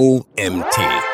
OMT.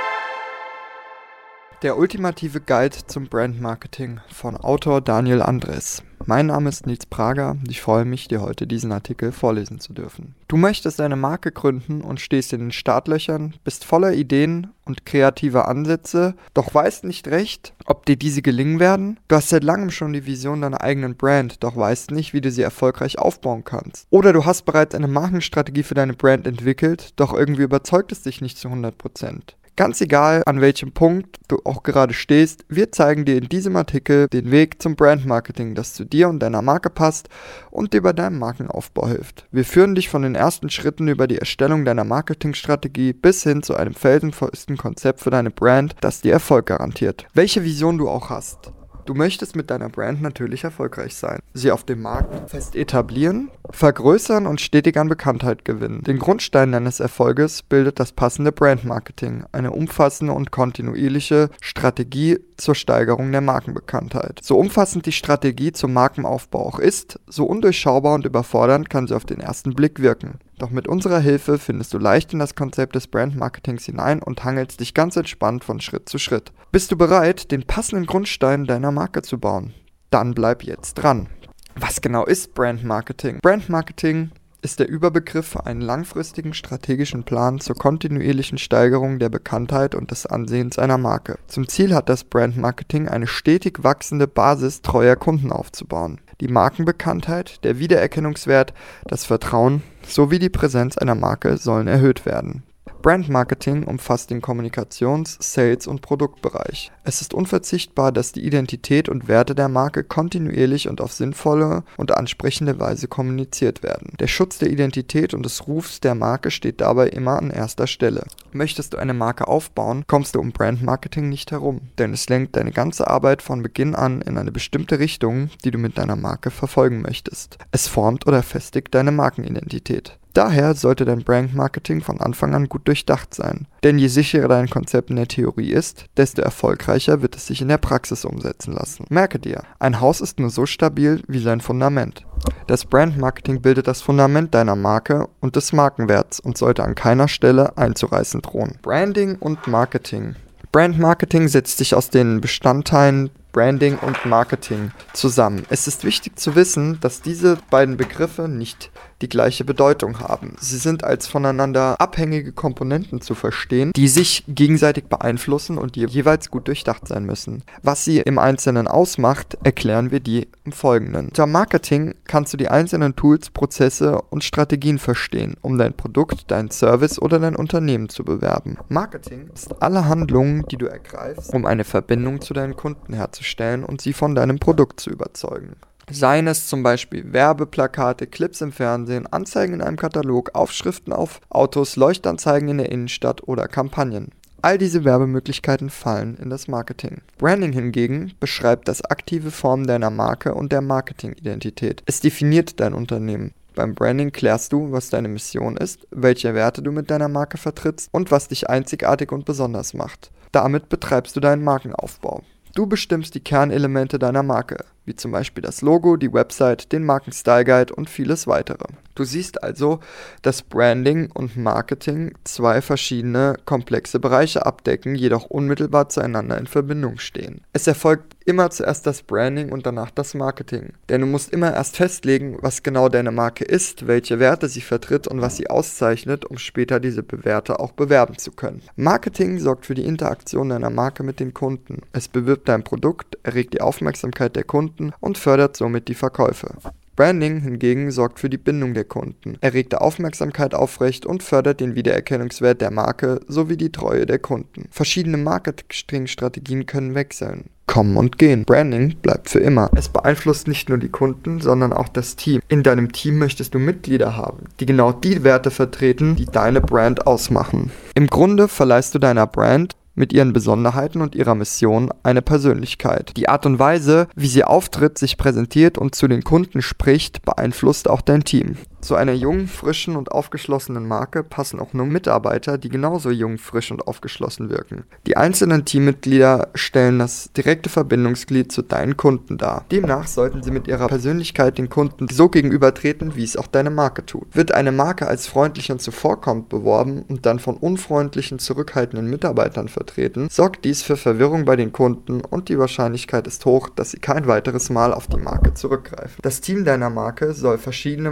Der ultimative Guide zum Brandmarketing von Autor Daniel Andres. Mein Name ist Nils Prager und ich freue mich, dir heute diesen Artikel vorlesen zu dürfen. Du möchtest eine Marke gründen und stehst in den Startlöchern, bist voller Ideen und kreativer Ansätze, doch weißt nicht recht, ob dir diese gelingen werden. Du hast seit langem schon die Vision deiner eigenen Brand, doch weißt nicht, wie du sie erfolgreich aufbauen kannst. Oder du hast bereits eine Markenstrategie für deine Brand entwickelt, doch irgendwie überzeugt es dich nicht zu 100%. Ganz egal, an welchem Punkt du auch gerade stehst, wir zeigen dir in diesem Artikel den Weg zum Brandmarketing, das zu dir und deiner Marke passt und dir bei deinem Markenaufbau hilft. Wir führen dich von den ersten Schritten über die Erstellung deiner Marketingstrategie bis hin zu einem felsenfesten Konzept für deine Brand, das dir Erfolg garantiert. Welche Vision du auch hast. Du möchtest mit deiner Brand natürlich erfolgreich sein, sie auf dem Markt fest etablieren, vergrößern und stetig an Bekanntheit gewinnen. Den Grundstein deines Erfolges bildet das passende Brandmarketing, eine umfassende und kontinuierliche Strategie zur Steigerung der Markenbekanntheit. So umfassend die Strategie zum Markenaufbau auch ist, so undurchschaubar und überfordernd kann sie auf den ersten Blick wirken. Doch mit unserer Hilfe findest du leicht in das Konzept des Brandmarketings hinein und hangelst dich ganz entspannt von Schritt zu Schritt. Bist du bereit, den passenden Grundstein deiner Marke zu bauen? Dann bleib jetzt dran. Was genau ist Brandmarketing? Brandmarketing ist der Überbegriff für einen langfristigen strategischen Plan zur kontinuierlichen Steigerung der Bekanntheit und des Ansehens einer Marke. Zum Ziel hat das Brandmarketing eine stetig wachsende Basis treuer Kunden aufzubauen die Markenbekanntheit, der Wiedererkennungswert, das Vertrauen sowie die Präsenz einer Marke sollen erhöht werden Brandmarketing umfasst den Kommunikations-, Sales- und Produktbereich. Es ist unverzichtbar, dass die Identität und Werte der Marke kontinuierlich und auf sinnvolle und ansprechende Weise kommuniziert werden. Der Schutz der Identität und des Rufs der Marke steht dabei immer an erster Stelle. Möchtest du eine Marke aufbauen, kommst du um Brandmarketing nicht herum, denn es lenkt deine ganze Arbeit von Beginn an in eine bestimmte Richtung, die du mit deiner Marke verfolgen möchtest. Es formt oder festigt deine Markenidentität. Daher sollte dein Brandmarketing von Anfang an gut durchdacht sein. Denn je sicherer dein Konzept in der Theorie ist, desto erfolgreicher wird es sich in der Praxis umsetzen lassen. Merke dir, ein Haus ist nur so stabil wie sein Fundament. Das Brandmarketing bildet das Fundament deiner Marke und des Markenwerts und sollte an keiner Stelle einzureißen drohen. Branding und Marketing. Brandmarketing setzt sich aus den Bestandteilen Branding und Marketing zusammen. Es ist wichtig zu wissen, dass diese beiden Begriffe nicht die gleiche Bedeutung haben. Sie sind als voneinander abhängige Komponenten zu verstehen, die sich gegenseitig beeinflussen und je jeweils gut durchdacht sein müssen. Was sie im Einzelnen ausmacht, erklären wir die im Folgenden. Unter Marketing kannst du die einzelnen Tools, Prozesse und Strategien verstehen, um dein Produkt, dein Service oder dein Unternehmen zu bewerben. Marketing ist alle Handlungen, die du ergreifst, um eine Verbindung zu deinen Kunden herzustellen und sie von deinem Produkt zu überzeugen. Seien es zum Beispiel Werbeplakate, Clips im Fernsehen, Anzeigen in einem Katalog, Aufschriften auf Autos, Leuchtanzeigen in der Innenstadt oder Kampagnen. All diese Werbemöglichkeiten fallen in das Marketing. Branding hingegen beschreibt das aktive Formen deiner Marke und der Marketingidentität. Es definiert dein Unternehmen. Beim Branding klärst du, was deine Mission ist, welche Werte du mit deiner Marke vertrittst und was dich einzigartig und besonders macht. Damit betreibst du deinen Markenaufbau. Du bestimmst die Kernelemente deiner Marke, wie zum Beispiel das Logo, die Website, den Marken-Style Guide und vieles weitere. Du siehst also, dass Branding und Marketing zwei verschiedene komplexe Bereiche abdecken, jedoch unmittelbar zueinander in Verbindung stehen. Es erfolgt immer zuerst das Branding und danach das Marketing. Denn du musst immer erst festlegen, was genau deine Marke ist, welche Werte sie vertritt und was sie auszeichnet, um später diese Werte auch bewerben zu können. Marketing sorgt für die Interaktion deiner Marke mit den Kunden. Es bewirbt dein Produkt, erregt die Aufmerksamkeit der Kunden und fördert somit die Verkäufe. Branding hingegen sorgt für die Bindung der Kunden, erregt Aufmerksamkeit aufrecht und fördert den Wiedererkennungswert der Marke sowie die Treue der Kunden. Verschiedene Marketingstrategien können wechseln kommen und gehen. Branding bleibt für immer. Es beeinflusst nicht nur die Kunden, sondern auch das Team. In deinem Team möchtest du Mitglieder haben, die genau die Werte vertreten, die deine Brand ausmachen. Im Grunde verleihst du deiner Brand mit ihren Besonderheiten und ihrer Mission eine Persönlichkeit. Die Art und Weise, wie sie auftritt, sich präsentiert und zu den Kunden spricht, beeinflusst auch dein Team. Zu einer jungen, frischen und aufgeschlossenen Marke passen auch nur Mitarbeiter, die genauso jung, frisch und aufgeschlossen wirken. Die einzelnen Teammitglieder stellen das direkte Verbindungsglied zu deinen Kunden dar. Demnach sollten sie mit ihrer Persönlichkeit den Kunden so gegenübertreten, wie es auch deine Marke tut. Wird eine Marke als freundlich und zuvorkommend beworben und dann von unfreundlichen, zurückhaltenden Mitarbeitern vertreten, sorgt dies für Verwirrung bei den Kunden und die Wahrscheinlichkeit ist hoch, dass sie kein weiteres Mal auf die Marke zurückgreifen. Das Team deiner Marke soll verschiedene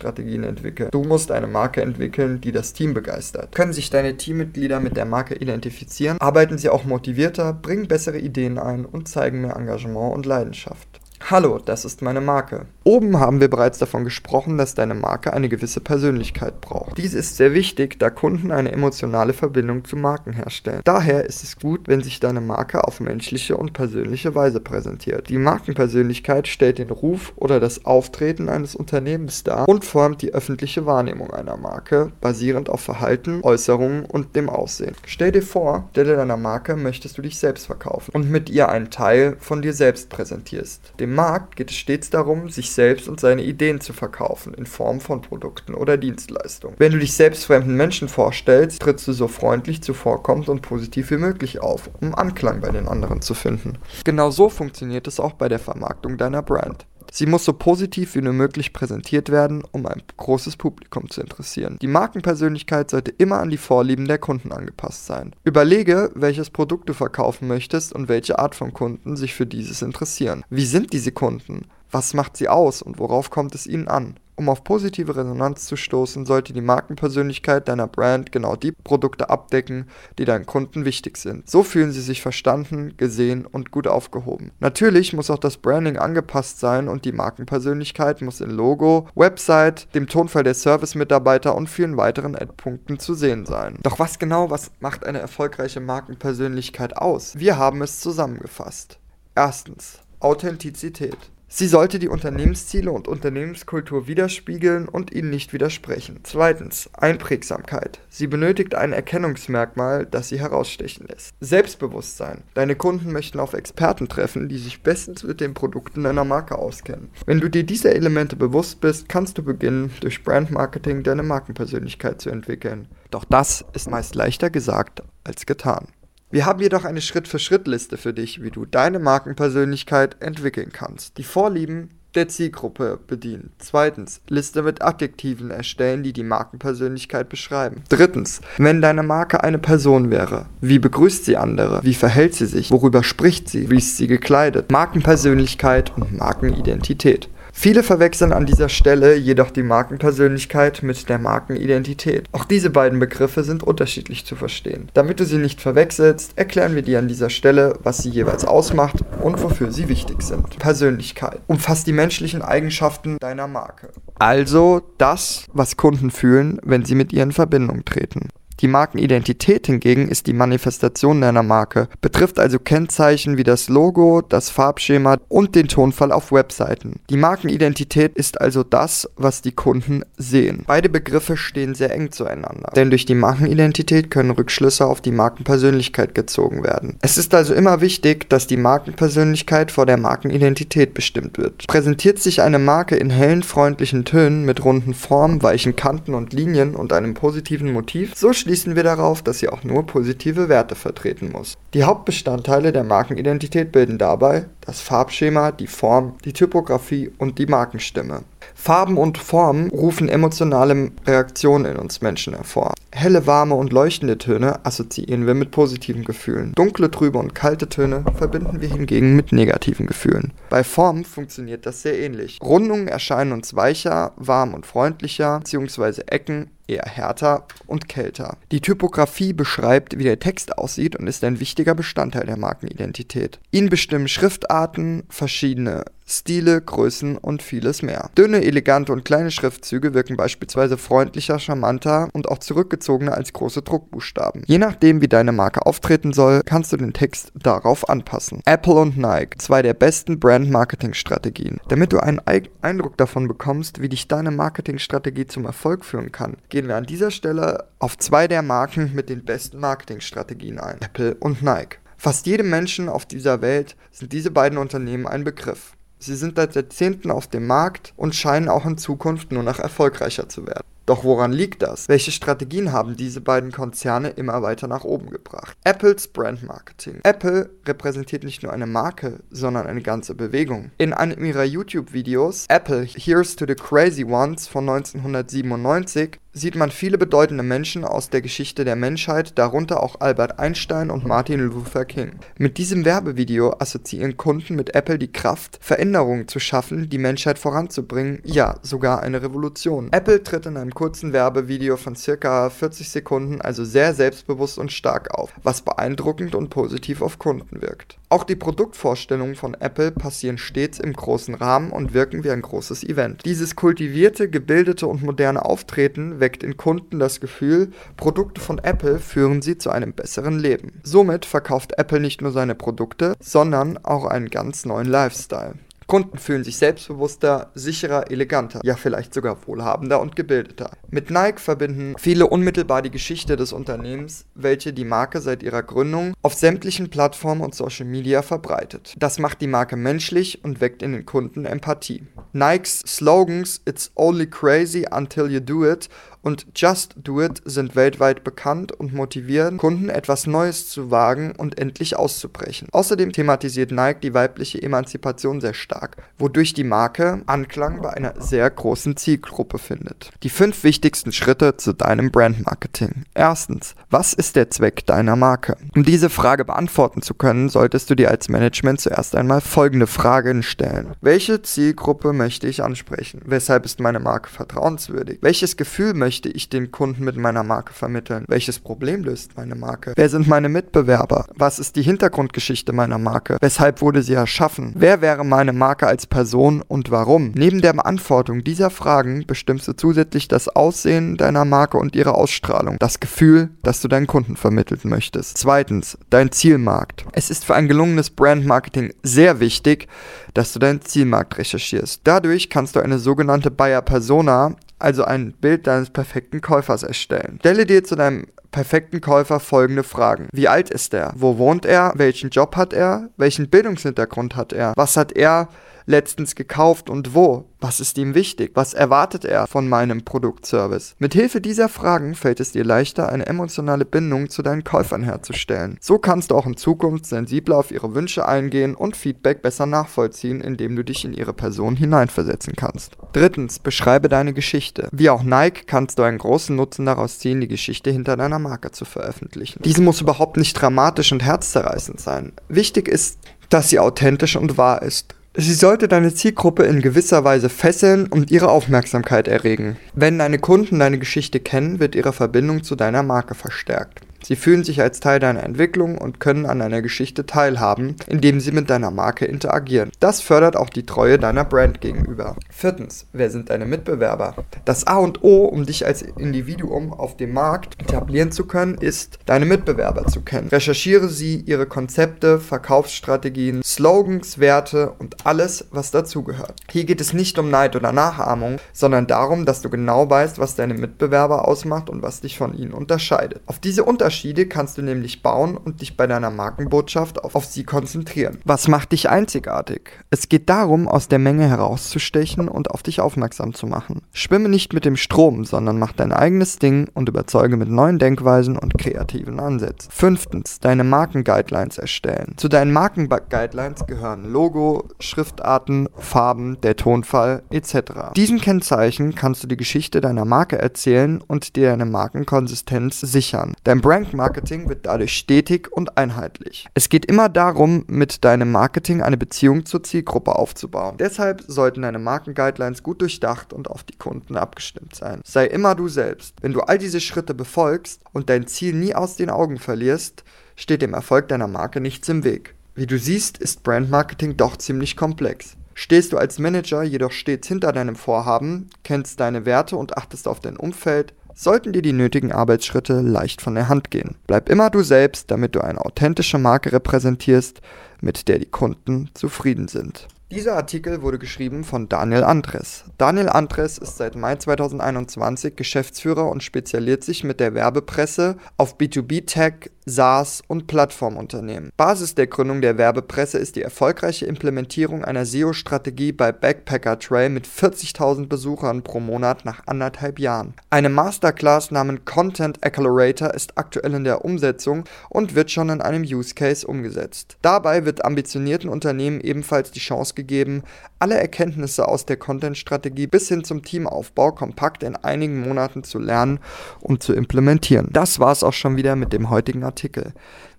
Marketingstrategien Strategien entwickeln. Du musst eine Marke entwickeln, die das Team begeistert. Können sich deine Teammitglieder mit der Marke identifizieren, arbeiten sie auch motivierter, bringen bessere Ideen ein und zeigen mehr Engagement und Leidenschaft. Hallo, das ist meine Marke. Oben haben wir bereits davon gesprochen, dass deine Marke eine gewisse Persönlichkeit braucht. Dies ist sehr wichtig, da Kunden eine emotionale Verbindung zu Marken herstellen. Daher ist es gut, wenn sich deine Marke auf menschliche und persönliche Weise präsentiert. Die Markenpersönlichkeit stellt den Ruf oder das Auftreten eines Unternehmens dar und formt die öffentliche Wahrnehmung einer Marke, basierend auf Verhalten, Äußerungen und dem Aussehen. Stell dir vor, Stelle deiner Marke möchtest du dich selbst verkaufen und mit ihr einen Teil von dir selbst präsentierst. Dem Markt geht es stets darum, sich selbst und seine Ideen zu verkaufen in Form von Produkten oder Dienstleistungen. Wenn du dich selbst fremden Menschen vorstellst, trittst du so freundlich, zuvorkommend und positiv wie möglich auf, um Anklang bei den anderen zu finden. Genau so funktioniert es auch bei der Vermarktung deiner Brand. Sie muss so positiv wie nur möglich präsentiert werden, um ein großes Publikum zu interessieren. Die Markenpersönlichkeit sollte immer an die Vorlieben der Kunden angepasst sein. Überlege, welches Produkt du verkaufen möchtest und welche Art von Kunden sich für dieses interessieren. Wie sind diese Kunden? Was macht sie aus und worauf kommt es ihnen an? Um auf positive Resonanz zu stoßen, sollte die Markenpersönlichkeit deiner Brand genau die Produkte abdecken, die deinen Kunden wichtig sind. So fühlen sie sich verstanden, gesehen und gut aufgehoben. Natürlich muss auch das Branding angepasst sein und die Markenpersönlichkeit muss in Logo, Website, dem Tonfall der Service-Mitarbeiter und vielen weiteren Endpunkten zu sehen sein. Doch was genau, was macht eine erfolgreiche Markenpersönlichkeit aus? Wir haben es zusammengefasst. Erstens, Authentizität. Sie sollte die Unternehmensziele und Unternehmenskultur widerspiegeln und ihnen nicht widersprechen. Zweitens, Einprägsamkeit. Sie benötigt ein Erkennungsmerkmal, das sie herausstechen lässt. Selbstbewusstsein. Deine Kunden möchten auf Experten treffen, die sich bestens mit den Produkten deiner Marke auskennen. Wenn du dir diese Elemente bewusst bist, kannst du beginnen, durch Brandmarketing deine Markenpersönlichkeit zu entwickeln. Doch das ist meist leichter gesagt als getan. Wir haben jedoch eine Schritt-für-Schritt-Liste für dich, wie du deine Markenpersönlichkeit entwickeln kannst. Die Vorlieben der Zielgruppe bedienen. Zweitens, Liste mit Adjektiven erstellen, die die Markenpersönlichkeit beschreiben. Drittens, wenn deine Marke eine Person wäre, wie begrüßt sie andere? Wie verhält sie sich? Worüber spricht sie? Wie ist sie gekleidet? Markenpersönlichkeit und Markenidentität. Viele verwechseln an dieser Stelle jedoch die Markenpersönlichkeit mit der Markenidentität. Auch diese beiden Begriffe sind unterschiedlich zu verstehen. Damit du sie nicht verwechselst, erklären wir dir an dieser Stelle, was sie jeweils ausmacht und wofür sie wichtig sind. Persönlichkeit umfasst die menschlichen Eigenschaften deiner Marke. Also das, was Kunden fühlen, wenn sie mit ihr in Verbindung treten. Die Markenidentität hingegen ist die Manifestation deiner Marke, betrifft also Kennzeichen wie das Logo, das Farbschema und den Tonfall auf Webseiten. Die Markenidentität ist also das, was die Kunden sehen. Beide Begriffe stehen sehr eng zueinander, denn durch die Markenidentität können Rückschlüsse auf die Markenpersönlichkeit gezogen werden. Es ist also immer wichtig, dass die Markenpersönlichkeit vor der Markenidentität bestimmt wird. Präsentiert sich eine Marke in hellen, freundlichen Tönen mit runden Formen, weichen Kanten und Linien und einem positiven Motiv, so schließen wir darauf, dass sie auch nur positive Werte vertreten muss. Die Hauptbestandteile der Markenidentität bilden dabei das Farbschema, die Form, die Typografie und die Markenstimme. Farben und Formen rufen emotionale Reaktionen in uns Menschen hervor. Helle, warme und leuchtende Töne assoziieren wir mit positiven Gefühlen. Dunkle, trübe und kalte Töne verbinden wir hingegen mit negativen Gefühlen. Bei Formen funktioniert das sehr ähnlich. Rundungen erscheinen uns weicher, warm und freundlicher, beziehungsweise Ecken eher härter und kälter. Die Typografie beschreibt, wie der Text aussieht und ist ein wichtiger Bestandteil der Markenidentität. Ihn bestimmen Schriftarten, verschiedene Stile, Größen und vieles mehr. Dünne, elegante und kleine Schriftzüge wirken beispielsweise freundlicher, charmanter und auch zurückgezogener als große Druckbuchstaben. Je nachdem, wie deine Marke auftreten soll, kannst du den Text darauf anpassen. Apple und Nike, zwei der besten Brand-Marketing-Strategien. Damit du einen Eindruck davon bekommst, wie dich deine Marketingstrategie zum Erfolg führen kann, gehen wir an dieser Stelle auf zwei der Marken mit den besten Marketingstrategien ein. Apple und Nike. Fast jedem Menschen auf dieser Welt sind diese beiden Unternehmen ein Begriff. Sie sind seit Jahrzehnten auf dem Markt und scheinen auch in Zukunft nur noch erfolgreicher zu werden. Doch woran liegt das? Welche Strategien haben diese beiden Konzerne immer weiter nach oben gebracht? Apples Brand Marketing. Apple repräsentiert nicht nur eine Marke, sondern eine ganze Bewegung. In einem ihrer YouTube-Videos, Apple Here's to the Crazy Ones von 1997, sieht man viele bedeutende Menschen aus der Geschichte der Menschheit, darunter auch Albert Einstein und Martin Luther King. Mit diesem Werbevideo assoziieren Kunden mit Apple die Kraft, Veränderungen zu schaffen, die Menschheit voranzubringen, ja, sogar eine Revolution. Apple tritt in einem kurzen Werbevideo von circa 40 Sekunden also sehr selbstbewusst und stark auf, was beeindruckend und positiv auf Kunden wirkt. Auch die Produktvorstellungen von Apple passieren stets im großen Rahmen und wirken wie ein großes Event. Dieses kultivierte, gebildete und moderne Auftreten weckt in Kunden das Gefühl, Produkte von Apple führen sie zu einem besseren Leben. Somit verkauft Apple nicht nur seine Produkte, sondern auch einen ganz neuen Lifestyle. Kunden fühlen sich selbstbewusster, sicherer, eleganter, ja vielleicht sogar wohlhabender und gebildeter. Mit Nike verbinden viele unmittelbar die Geschichte des Unternehmens, welche die Marke seit ihrer Gründung auf sämtlichen Plattformen und Social Media verbreitet. Das macht die Marke menschlich und weckt in den Kunden Empathie. Nikes Slogans It's only crazy until you do it und Just Do It sind weltweit bekannt und motivieren Kunden etwas Neues zu wagen und endlich auszubrechen. Außerdem thematisiert Nike die weibliche Emanzipation sehr stark, wodurch die Marke Anklang bei einer sehr großen Zielgruppe findet. Die fünf wichtigsten Schritte zu deinem Brandmarketing. Erstens, was ist der Zweck deiner Marke? Um diese Frage beantworten zu können, solltest du dir als Management zuerst einmal folgende Fragen stellen. Welche Zielgruppe möchte ich ansprechen? Weshalb ist meine Marke vertrauenswürdig? Welches Gefühl möchte möchte ich den Kunden mit meiner Marke vermitteln? Welches Problem löst meine Marke? Wer sind meine Mitbewerber? Was ist die Hintergrundgeschichte meiner Marke? Weshalb wurde sie erschaffen? Wer wäre meine Marke als Person und warum? Neben der Beantwortung dieser Fragen bestimmst du zusätzlich das Aussehen deiner Marke und ihre Ausstrahlung, das Gefühl, das du deinen Kunden vermitteln möchtest. Zweitens, dein Zielmarkt. Es ist für ein gelungenes Brandmarketing sehr wichtig, dass du deinen Zielmarkt recherchierst. Dadurch kannst du eine sogenannte Buyer Persona also ein Bild deines perfekten Käufers erstellen. Stelle dir zu deinem perfekten Käufer folgende Fragen. Wie alt ist er? Wo wohnt er? Welchen Job hat er? Welchen Bildungshintergrund hat er? Was hat er letztens gekauft und wo? Was ist ihm wichtig? Was erwartet er von meinem Produktservice? Mit Hilfe dieser Fragen fällt es dir leichter, eine emotionale Bindung zu deinen Käufern herzustellen. So kannst du auch in Zukunft sensibler auf ihre Wünsche eingehen und Feedback besser nachvollziehen, indem du dich in ihre Person hineinversetzen kannst. Drittens, beschreibe deine Geschichte. Wie auch Nike kannst du einen großen Nutzen daraus ziehen, die Geschichte hinter deiner Marke zu veröffentlichen. Diese muss überhaupt nicht dramatisch und herzzerreißend sein. Wichtig ist, dass sie authentisch und wahr ist. Sie sollte deine Zielgruppe in gewisser Weise fesseln und ihre Aufmerksamkeit erregen. Wenn deine Kunden deine Geschichte kennen, wird ihre Verbindung zu deiner Marke verstärkt. Sie fühlen sich als Teil deiner Entwicklung und können an deiner Geschichte teilhaben, indem sie mit deiner Marke interagieren. Das fördert auch die Treue deiner Brand gegenüber. Viertens, wer sind deine Mitbewerber? Das A und O, um dich als Individuum auf dem Markt etablieren zu können, ist, deine Mitbewerber zu kennen. Recherchiere sie, ihre Konzepte, Verkaufsstrategien, Slogans, Werte und alles, was dazugehört. Hier geht es nicht um Neid oder Nachahmung, sondern darum, dass du genau weißt, was deine Mitbewerber ausmacht und was dich von ihnen unterscheidet. Auf diese Unterschiede kannst du nämlich bauen und dich bei deiner Markenbotschaft auf, auf sie konzentrieren. Was macht dich einzigartig? Es geht darum, aus der Menge herauszustechen und auf dich aufmerksam zu machen. Schwimme nicht mit dem Strom, sondern mach dein eigenes Ding und überzeuge mit neuen Denkweisen und kreativen Ansätzen. Fünftens, deine Markenguidelines erstellen. Zu deinen Markenguidelines gehören Logo, Schriftarten, Farben, der Tonfall etc. Diesen Kennzeichen kannst du die Geschichte deiner Marke erzählen und dir deine Markenkonsistenz sichern. Dein Brand Rank Marketing wird dadurch stetig und einheitlich. Es geht immer darum, mit deinem Marketing eine Beziehung zur Zielgruppe aufzubauen. Deshalb sollten deine Markenguidelines gut durchdacht und auf die Kunden abgestimmt sein. Sei immer du selbst. Wenn du all diese Schritte befolgst und dein Ziel nie aus den Augen verlierst, steht dem Erfolg deiner Marke nichts im Weg. Wie du siehst, ist Brandmarketing doch ziemlich komplex. Stehst du als Manager jedoch stets hinter deinem Vorhaben, kennst deine Werte und achtest auf dein Umfeld, sollten dir die nötigen Arbeitsschritte leicht von der Hand gehen. Bleib immer du selbst, damit du eine authentische Marke repräsentierst, mit der die Kunden zufrieden sind. Dieser Artikel wurde geschrieben von Daniel Andres. Daniel Andres ist seit Mai 2021 Geschäftsführer und spezialisiert sich mit der Werbepresse auf B2B-Tech, SaaS und Plattformunternehmen. Basis der Gründung der Werbepresse ist die erfolgreiche Implementierung einer SEO-Strategie bei Backpacker Trail mit 40.000 Besuchern pro Monat nach anderthalb Jahren. Eine Masterclass namens Content Accelerator ist aktuell in der Umsetzung und wird schon in einem Use Case umgesetzt. Dabei wird ambitionierten Unternehmen ebenfalls die Chance gegeben, alle Erkenntnisse aus der Content-Strategie bis hin zum Teamaufbau kompakt in einigen Monaten zu lernen und zu implementieren. Das war es auch schon wieder mit dem heutigen Artikel.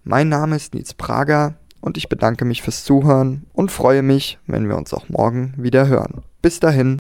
Mein Name ist Nils Prager und ich bedanke mich fürs Zuhören und freue mich, wenn wir uns auch morgen wieder hören. Bis dahin.